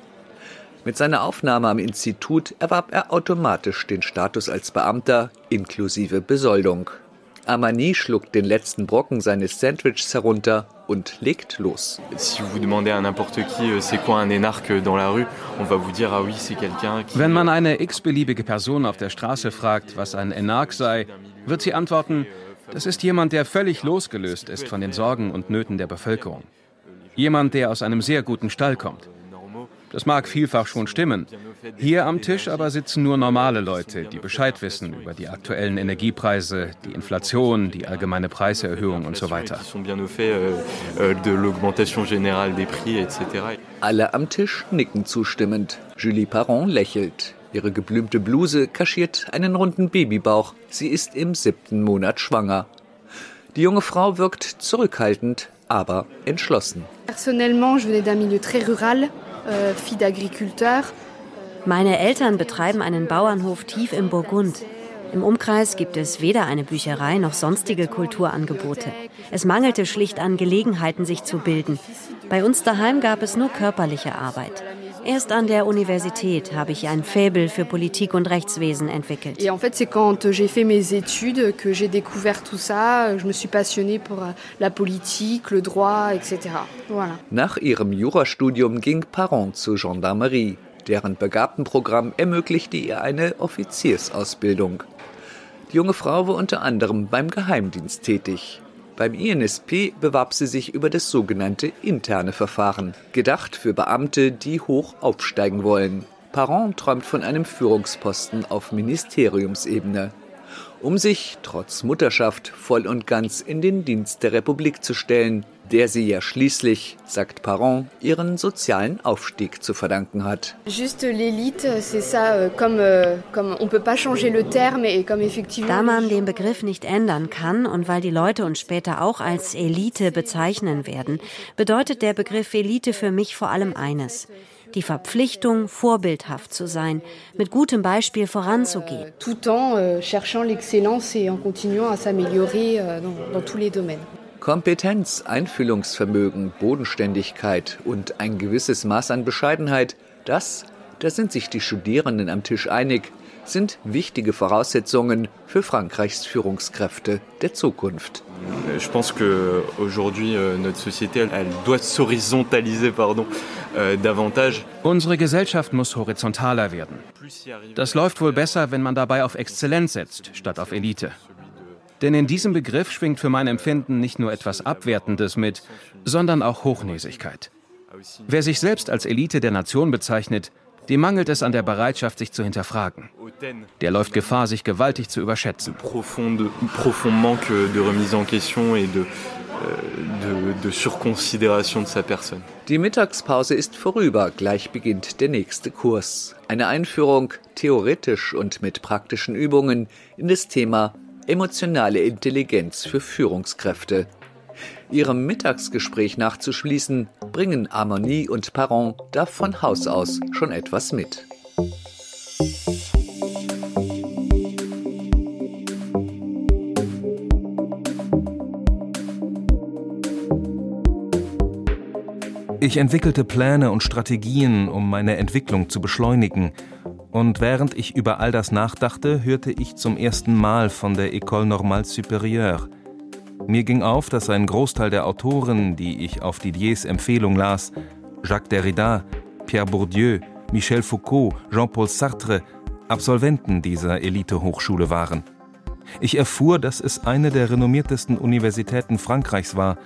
Mit seiner Aufnahme am Institut erwarb er automatisch den Status als Beamter inklusive Besoldung. Amani schluckt den letzten Brocken seines Sandwichs herunter und legt los. Wenn man eine x-beliebige Person auf der Straße fragt, was ein Enark sei, wird sie antworten, das ist jemand, der völlig losgelöst ist von den Sorgen und Nöten der Bevölkerung. Jemand, der aus einem sehr guten Stall kommt. Das mag vielfach schon stimmen. Hier am Tisch aber sitzen nur normale Leute, die Bescheid wissen über die aktuellen Energiepreise, die Inflation, die allgemeine Preiserhöhung und so weiter. Alle am Tisch nicken zustimmend. Julie Parent lächelt. Ihre geblümte Bluse kaschiert einen runden Babybauch. Sie ist im siebten Monat schwanger. Die junge Frau wirkt zurückhaltend, aber entschlossen. Personnellement, je venais d'un milieu très rural. Euh, Meine Eltern betreiben einen Bauernhof tief im Burgund. Im Umkreis gibt es weder eine Bücherei noch sonstige Kulturangebote. Es mangelte schlicht an Gelegenheiten, sich zu bilden. Bei uns daheim gab es nur körperliche Arbeit. Erst an der Universität habe ich ein Faible für Politik und Rechtswesen entwickelt. Et en fait, c'est quand j'ai fait mes études que j'ai découvert tout ça. Je me suis passionnée pour la politique, le droit, etc. Voilà. Nach ihrem Jurastudium ging Parent zur Gendarmerie. Deren Begabtenprogramm ermöglichte ihr eine Offiziersausbildung. Die junge Frau war unter anderem beim Geheimdienst tätig. Beim INSP bewarb sie sich über das sogenannte interne Verfahren, gedacht für Beamte, die hoch aufsteigen wollen. Parent träumt von einem Führungsposten auf Ministeriumsebene um sich, trotz Mutterschaft, voll und ganz in den Dienst der Republik zu stellen, der sie ja schließlich, sagt Parent, ihren sozialen Aufstieg zu verdanken hat. Juste l'élite, c'est ça, comme, comme on peut pas changer le terme et comme effectivement. Da man den Begriff nicht ändern kann und weil die Leute uns später auch als Elite bezeichnen werden, bedeutet der Begriff Elite für mich vor allem eines die Verpflichtung, vorbildhaft zu sein, mit gutem Beispiel voranzugehen. Tout en euh, cherchant l'excellence et en continuant à s'améliorer euh, dans tous les domaines. Kompetenz, Einfühlungsvermögen, Bodenständigkeit und ein gewisses Maß an Bescheidenheit, das, da sind sich die Studierenden am Tisch einig, sind wichtige Voraussetzungen für Frankreichs Führungskräfte der Zukunft. Je pense que aujourd'hui euh, notre société elle doit s'horizontaliser pardon euh, davantage. Unsere Gesellschaft muss horizontaler werden. Das läuft wohl besser, wenn man dabei auf Exzellenz setzt statt auf Elite. Denn in diesem Begriff schwingt für mein Empfinden nicht nur etwas Abwertendes mit, sondern auch Hochnäsigkeit. Wer sich selbst als Elite der Nation bezeichnet, dem mangelt es an der Bereitschaft, sich zu hinterfragen. Der läuft Gefahr, sich gewaltig zu überschätzen. Personne. Die Mittagspause ist vorüber, gleich beginnt der nächste Kurs. Eine Einführung, theoretisch und mit praktischen Übungen, in das Thema emotionale Intelligenz für Führungskräfte. Ihrem Mittagsgespräch nachzuschließen, bringen Harmonie und Parent da von Haus aus schon etwas mit. Ich entwickelte Pläne und Strategien, um meine Entwicklung zu beschleunigen. Und während ich über all das nachdachte, hörte ich zum ersten Mal von der École Normale Supérieure – mir ging auf, dass ein Großteil der Autoren, die ich auf Didiers Empfehlung las, Jacques Derrida, Pierre Bourdieu, Michel Foucault, Jean-Paul Sartre, Absolventen dieser Elite-Hochschule waren. Ich erfuhr, dass es eine der renommiertesten Universitäten Frankreichs war,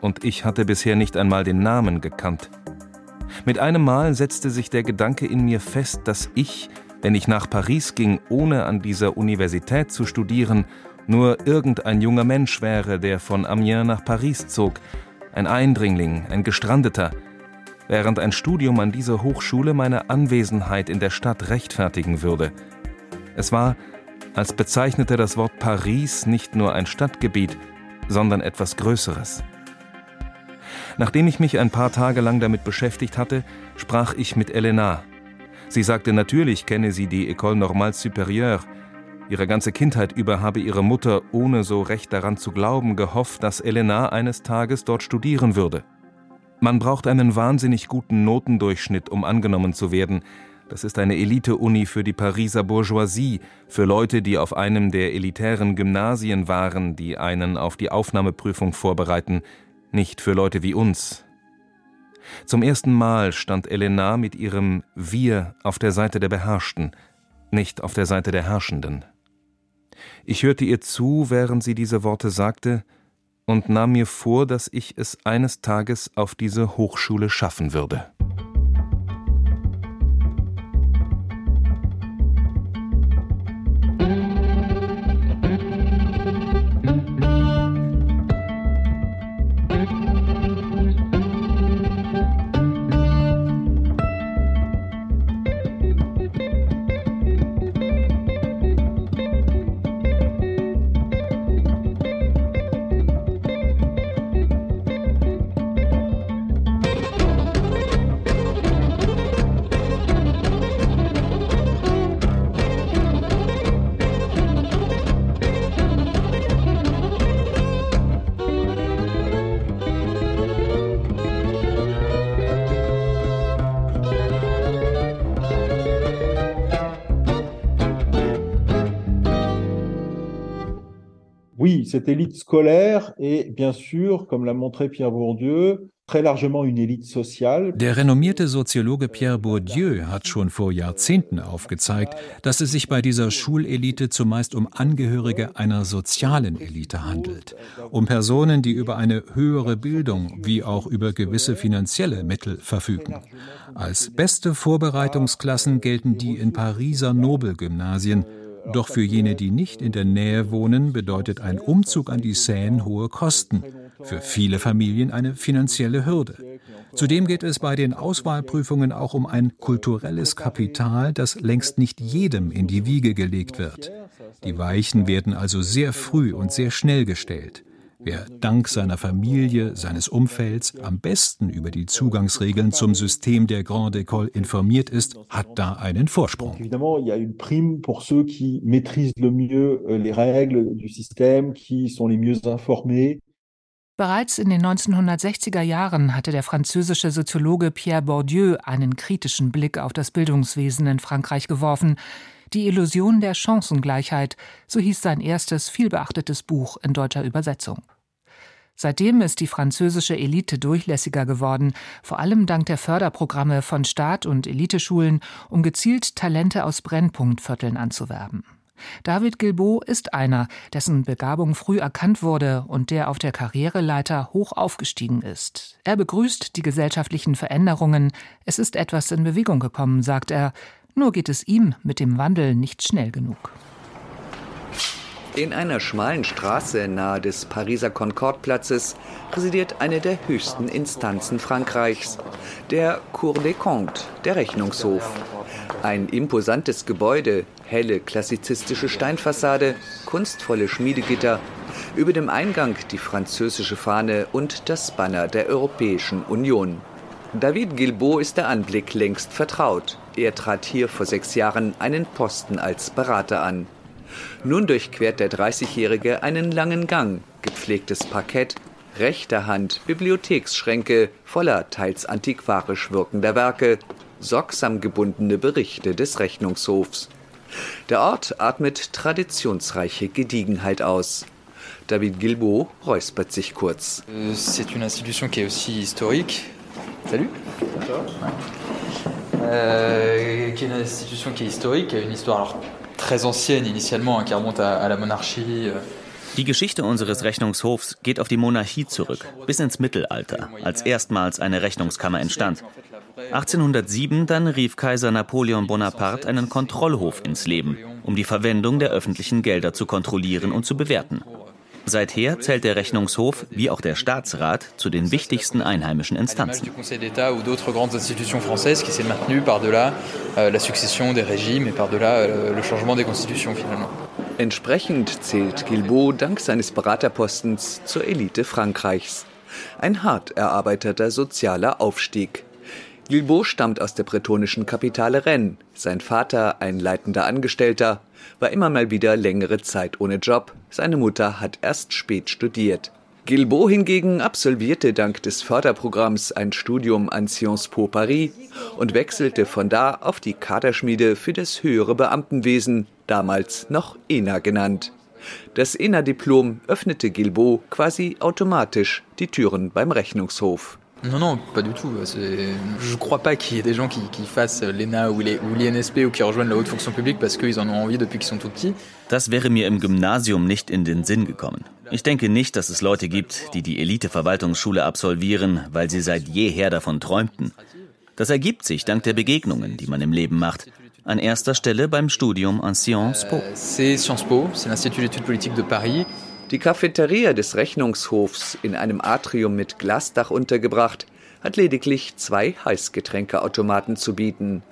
und ich hatte bisher nicht einmal den Namen gekannt. Mit einem Mal setzte sich der Gedanke in mir fest, dass ich, wenn ich nach Paris ging, ohne an dieser Universität zu studieren, nur irgendein junger Mensch wäre, der von Amiens nach Paris zog, ein Eindringling, ein Gestrandeter, während ein Studium an dieser Hochschule meine Anwesenheit in der Stadt rechtfertigen würde. Es war, als bezeichnete das Wort Paris nicht nur ein Stadtgebiet, sondern etwas Größeres. Nachdem ich mich ein paar Tage lang damit beschäftigt hatte, sprach ich mit Elena. Sie sagte, natürlich kenne sie die École Normale Supérieure. Ihre ganze Kindheit über habe ihre Mutter, ohne so recht daran zu glauben, gehofft, dass Elena eines Tages dort studieren würde. Man braucht einen wahnsinnig guten Notendurchschnitt, um angenommen zu werden. Das ist eine Elite-Uni für die Pariser Bourgeoisie, für Leute, die auf einem der elitären Gymnasien waren, die einen auf die Aufnahmeprüfung vorbereiten, nicht für Leute wie uns. Zum ersten Mal stand Elena mit ihrem Wir auf der Seite der Beherrschten, nicht auf der Seite der Herrschenden. Ich hörte ihr zu, während sie diese Worte sagte, und nahm mir vor, dass ich es eines Tages auf diese Hochschule schaffen würde. Cette élite scolaire est bien sûr, comme l'a montré Pierre Bourdieu, très largement une élite sociale. Der renommierte Soziologe Pierre Bourdieu hat schon vor Jahrzehnten aufgezeigt, dass es sich bei dieser Schulelite zumeist um Angehörige einer sozialen Elite handelt, um Personen, die über eine höhere Bildung wie auch über gewisse finanzielle Mittel verfügen. Als beste Vorbereitungsklassen gelten die in Pariser Nobelgymnasien, doch für jene, die nicht in der Nähe wohnen, bedeutet ein Umzug an die Seine hohe Kosten, für viele Familien eine finanzielle Hürde. Zudem geht es bei den Auswahlprüfungen auch um ein kulturelles Kapital, das längst nicht jedem in die Wiege gelegt wird. Die Weichen werden also sehr früh und sehr schnell gestellt. Wer dank seiner Familie, seines Umfelds am besten über die Zugangsregeln zum System der Grande École informiert ist, hat da einen Vorsprung. Évidemment, il y a une prime pour ceux qui maîtrisent le mieux les règles du système, qui sont les mieux informés. Bereits in den 1960er Jahren hatte der französische Soziologe Pierre Bourdieu einen kritischen Blick auf das Bildungswesen in Frankreich geworfen. Die Illusion der Chancengleichheit, so hieß sein erstes vielbeachtetes Buch in deutscher Übersetzung. Seitdem ist die französische Elite durchlässiger geworden, vor allem dank der Förderprogramme von Staat und Eliteschulen, um gezielt Talente aus Brennpunktvierteln anzuwerben. David Gilbeau ist einer, dessen Begabung früh erkannt wurde und der auf der Karriereleiter hoch aufgestiegen ist. Er begrüßt die gesellschaftlichen Veränderungen. Es ist etwas in Bewegung gekommen, sagt er. Nur geht es ihm mit dem Wandel nicht schnell genug. In einer schmalen Straße nahe des Pariser Concorde-Platzes residiert eine der höchsten Instanzen Frankreichs, der Cour des Comptes, der Rechnungshof. Ein imposantes Gebäude, helle klassizistische Steinfassade, kunstvolle Schmiedegitter, über dem Eingang die französische Fahne und das Banner der Europäischen Union. David Gilbeau ist der Anblick längst vertraut. Er trat hier vor sechs Jahren einen Posten als Berater an. Nun durchquert der 30-Jährige einen langen Gang, gepflegtes Parkett, rechter Hand Bibliotheksschränke voller teils antiquarisch wirkender Werke, sorgsam gebundene Berichte des Rechnungshofs. Der Ort atmet traditionsreiche Gediegenheit aus. David Gilbeau räuspert sich kurz. C'est une institution qui est aussi historique. Salut. Euh, qui est une institution qui est historique, qui a une histoire alors Euh. Die Geschichte unseres Rechnungshofs geht auf die Monarchie zurück, bis ins Mittelalter, als erstmals eine Rechnungskammer entstand. 1807 dann rief Kaiser Napoleon Bonaparte einen Kontrollhof ins Leben, um die Verwendung der öffentlichen Gelder zu kontrollieren und zu bewerten. Seither zählt der Rechnungshof wie auch der Staatsrat zu den wichtigsten einheimischen Instanzen. Entsprechend zählt Guilbault dank seines Beraterpostens zur Elite Frankreichs. Ein hart erarbeiteter sozialer Aufstieg. Guilbault stammt aus der bretonischen Kapitale Rennes. Sein Vater, ein leitender Angestellter, war immer mal wieder längere Zeit ohne Job. Seine Mutter hat erst spät studiert. Guilbault hingegen absolvierte dank des Förderprogramms ein Studium an Sciences Po Paris und wechselte von da auf die Kaderschmiede für das höhere Beamtenwesen, damals noch ENA genannt. Das ENA-Diplom öffnette Guilbault quasi automatisch die Türen beim Rechnungshof. Non, non, pas du tout. Je ne crois pas qu'il y ait des gens qui, qui fassent l'ENA ou l'INSP ou qui rejoignent la haute fonction publique parce qu'ils en ont envie depuis qu'ils sont tout petits. Das wäre mir im Gymnasium nicht in den Sinn gekommen. Ich denke nicht, dass es Leute gibt, die die Elite-Verwaltungsschule absolvieren, weil sie seit jeher davon träumten. Das ergibt sich dank der Begegnungen, die man im Leben macht. An erster Stelle beim Studium an Sciences Po. C'est Sciences Po, c'est l'Institut d'études politiques de Paris. Die Cafeteria des Rechnungshofs, in einem Atrium mit Glasdach untergebracht, hat lediglich zwei Heißgetränkeautomaten zu bieten.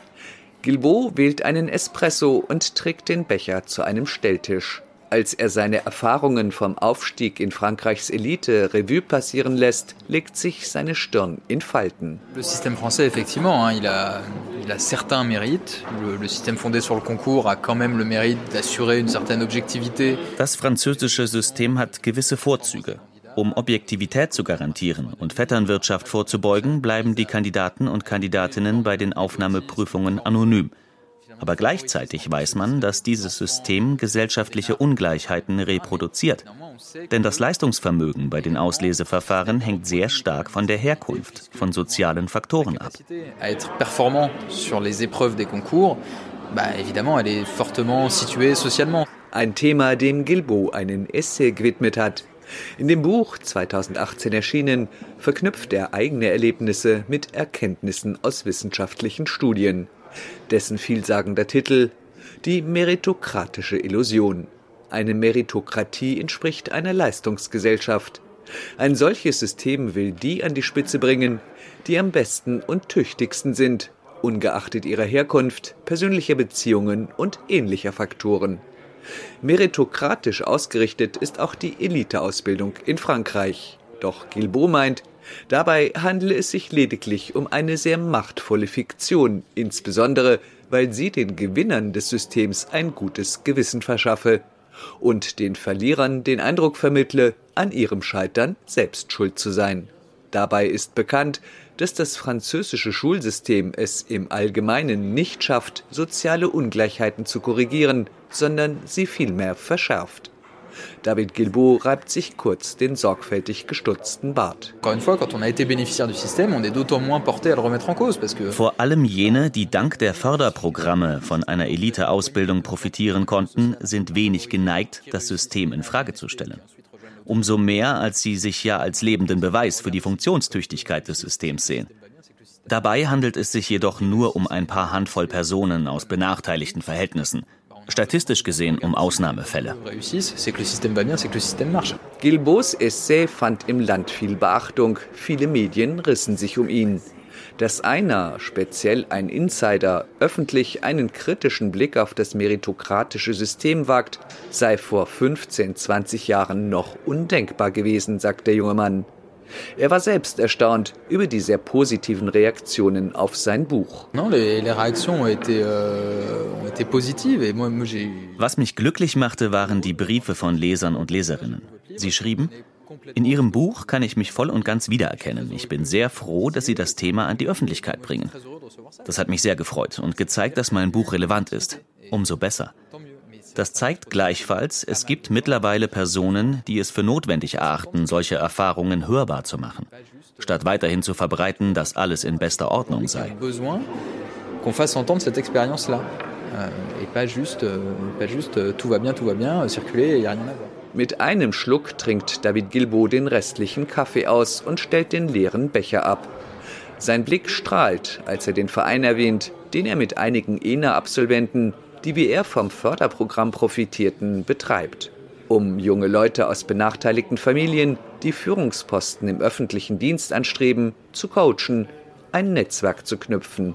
Guilbault wählt einen Espresso und trägt den Becher zu einem Stelltisch. Als er seine Erfahrungen vom Aufstieg in Frankreichs Elite Revue passieren lässt, legt sich seine Stirn in Falten. Le système français, effectivement, il a, il a certains mérites. Le, le système fondé sur le concours a quand même le mérite d'assurer une certaine objectivité. Das französische System hat gewisse Vorzüge. Um Objektivität zu garantieren und Vetternwirtschaft vorzubeugen, bleiben die Kandidaten und Kandidatinnen bei den Aufnahmeprüfungen anonym. Aber gleichzeitig weiß man, dass dieses System gesellschaftliche Ungleichheiten reproduziert. Denn das Leistungsvermögen bei den Ausleseverfahren hängt sehr stark von der Herkunft, von sozialen Faktoren ab. Ein Thema, dem Guilbault einen Essay gewidmet hat. In dem Buch, 2018 erschienen, verknüpft er eigene Erlebnisse mit Erkenntnissen aus wissenschaftlichen Studien. Dessen vielsagender Titel Die meritokratische Illusion. Eine Meritokratie entspricht einer Leistungsgesellschaft. Ein solches System will die an die Spitze bringen, die am besten und tüchtigsten sind, ungeachtet ihrer Herkunft, persönlicher Beziehungen und ähnlicher Faktoren. Meritokratisch ausgerichtet ist auch die Eliteausbildung in Frankreich. Doch Guilbault meint, Dabei handele es sich lediglich um eine sehr machtvolle Fiktion, insbesondere weil sie den Gewinnern des Systems ein gutes Gewissen verschaffe und den Verlierern den Eindruck vermittle, an ihrem Scheitern selbst schuld zu sein. Dabei ist bekannt, dass das französische Schulsystem es im Allgemeinen nicht schafft, soziale Ungleichheiten zu korrigieren, sondern sie vielmehr verschärft. David Guilbault reibt sich kurz den sorgfältig gestutzten Bart. Vor allem jene, die dank der Förderprogramme von einer Eliteausbildung profitieren konnten, sind wenig geneigt, das System in Frage zu stellen. Umso mehr, als sie sich ja als lebenden Beweis für die Funktionstüchtigkeit des Systems sehen. Dabei handelt es sich jedoch nur um ein paar Handvoll Personen aus benachteiligten Verhältnissen, statistisch gesehen um Ausnahmefälle. Guilbauds Essay fand im Land viel Beachtung, viele Medien rissen sich um ihn. Dass einer, speziell ein Insider, öffentlich einen kritischen Blick auf das meritokratische System wagt, sei vor 15, 20 Jahren noch undenkbar gewesen, sagt der junge Mann. Er war selbst erstaunt über die sehr positiven Reaktionen auf sein Buch. Euh, Was mich glücklich machte, waren die Briefe von Lesern und Leserinnen. Sie schrieben, in Ihrem Buch kann ich mich voll und ganz wiedererkennen. Ich bin sehr froh, dass Sie das Thema an die Öffentlichkeit bringen. Das hat mich sehr gefreut und gezeigt, dass mein Buch relevant ist. Umso besser. Das zeigt gleichfalls, es gibt mittlerweile Personen, die es für notwendig erachten, solche Erfahrungen hörbar zu machen, statt weiterhin zu verbreiten, dass alles in bester Ordnung sei. Mit einem Schluck trinkt David Gilbo den restlichen Kaffee aus und stellt den leeren Becher ab. Sein Blick strahlt, als er den Verein erwähnt, den er mit einigen ENA-Absolventen, die wie er vom Förderprogramm profitierten, betreibt. Um junge Leute aus benachteiligten Familien, die Führungsposten im öffentlichen Dienst anstreben, zu coachen, ein Netzwerk zu knüpfen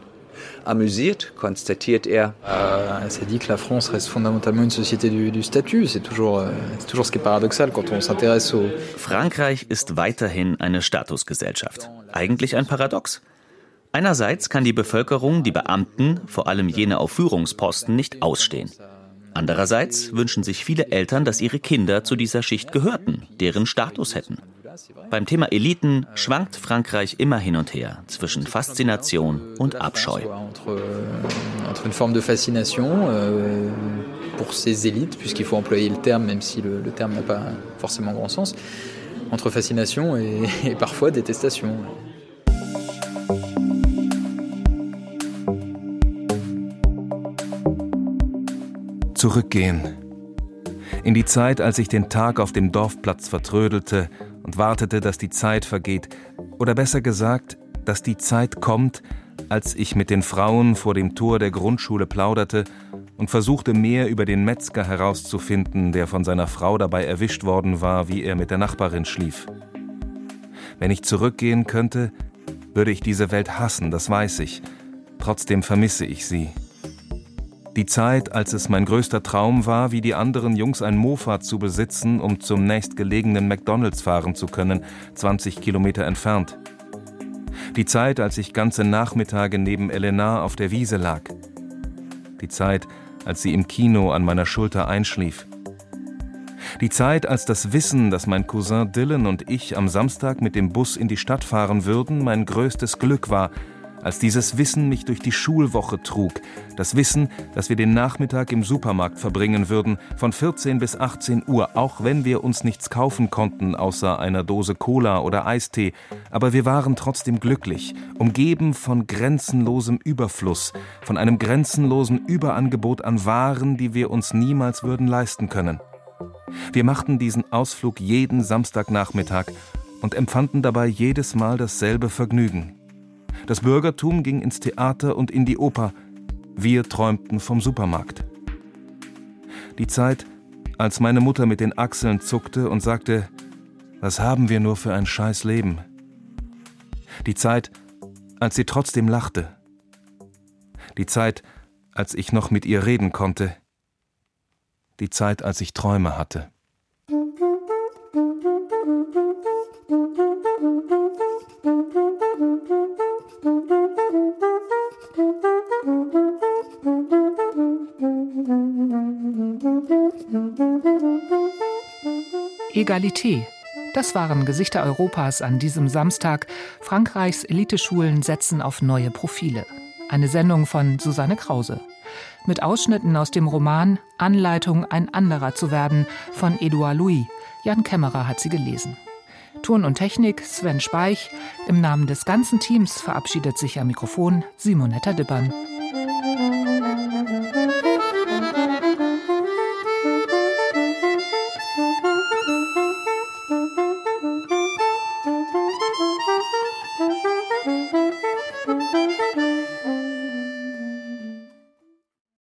Amüsiert konstatiert er. Euh, c'est dit que la France reste fondamentalement une société du, du statut. C'est toujours, euh, toujours ce qui est paradoxal quand on s'intéresse au. Frankreich ist weiterhin eine Statusgesellschaft. Eigentlich ein Paradox. Einerseits kann die Bevölkerung die Beamten, vor allem jene auf Führungsposten, nicht ausstehen. Andererseits wünschen sich viele Eltern, dass ihre Kinder zu dieser Schicht gehörten, deren Status hätten. Beim Thema Eliten schwankt Frankreich immer hin und her zwischen Faszination und Abscheu. Euh, pour ces élites, puisqu'il faut employer le terme, même si le, le terme n'a pas forcément grand sens, entre fascination et, et parfois détestation. Zurückgehen. In die Zeit, als ich den Tag auf dem Dorfplatz vertrödelte und wartete, dass die Zeit vergeht, oder besser gesagt, dass die Zeit kommt, als ich mit den Frauen vor dem Tor der Grundschule plauderte und versuchte mehr über den Metzger herauszufinden, der von seiner Frau dabei erwischt worden war, wie er mit der Nachbarin schlief. Wenn ich zurückgehen könnte, würde ich diese Welt hassen, das weiß ich. Trotzdem vermisse ich sie. Die Zeit, als es mein größter Traum war, wie die anderen Jungs ein Mofa zu besitzen, um zum nächstgelegenen McDonalds fahren zu können, 20 Kilometer entfernt. Die Zeit, als ich ganze Nachmittage neben Elena auf der Wiese lag. Die Zeit, als sie im Kino an meiner Schulter einschlief. Die Zeit, als das Wissen, dass mein Cousin Dylan und ich am Samstag mit dem Bus in die Stadt fahren würden, mein größtes Glück war, als dieses Wissen mich durch die Schulwoche trug, das Wissen, dass wir den Nachmittag im Supermarkt verbringen würden, von 14 bis 18 Uhr, auch wenn wir uns nichts kaufen konnten außer einer Dose Cola oder Eistee, aber wir waren trotzdem glücklich, umgeben von grenzenlosem Überfluss, von einem grenzenlosen Überangebot an Waren, die wir uns niemals würden leisten können. Wir machten diesen Ausflug jeden Samstagnachmittag und empfanden dabei jedes Mal dasselbe Vergnügen. Das Bürgertum ging ins Theater und in die Oper. Wir träumten vom Supermarkt. Die Zeit, als meine Mutter mit den Achseln zuckte und sagte, was haben wir nur für ein scheiß Leben? Die Zeit, als sie trotzdem lachte. Die Zeit, als ich noch mit ihr reden konnte. Die Zeit, als ich Träume hatte. Egalité. Das waren Gesichter Europas an diesem Samstag. Frankreichs Eliteschulen setzen auf neue Profile. Eine Sendung von Susanne Krause. Mit Ausschnitten aus dem Roman Anleitung, ein anderer zu werden von Edouard Louis. Jan Kämmerer hat sie gelesen. Ton und Technik Sven Speich. Im Namen des ganzen Teams verabschiedet sich am Mikrofon Simonetta Dippern.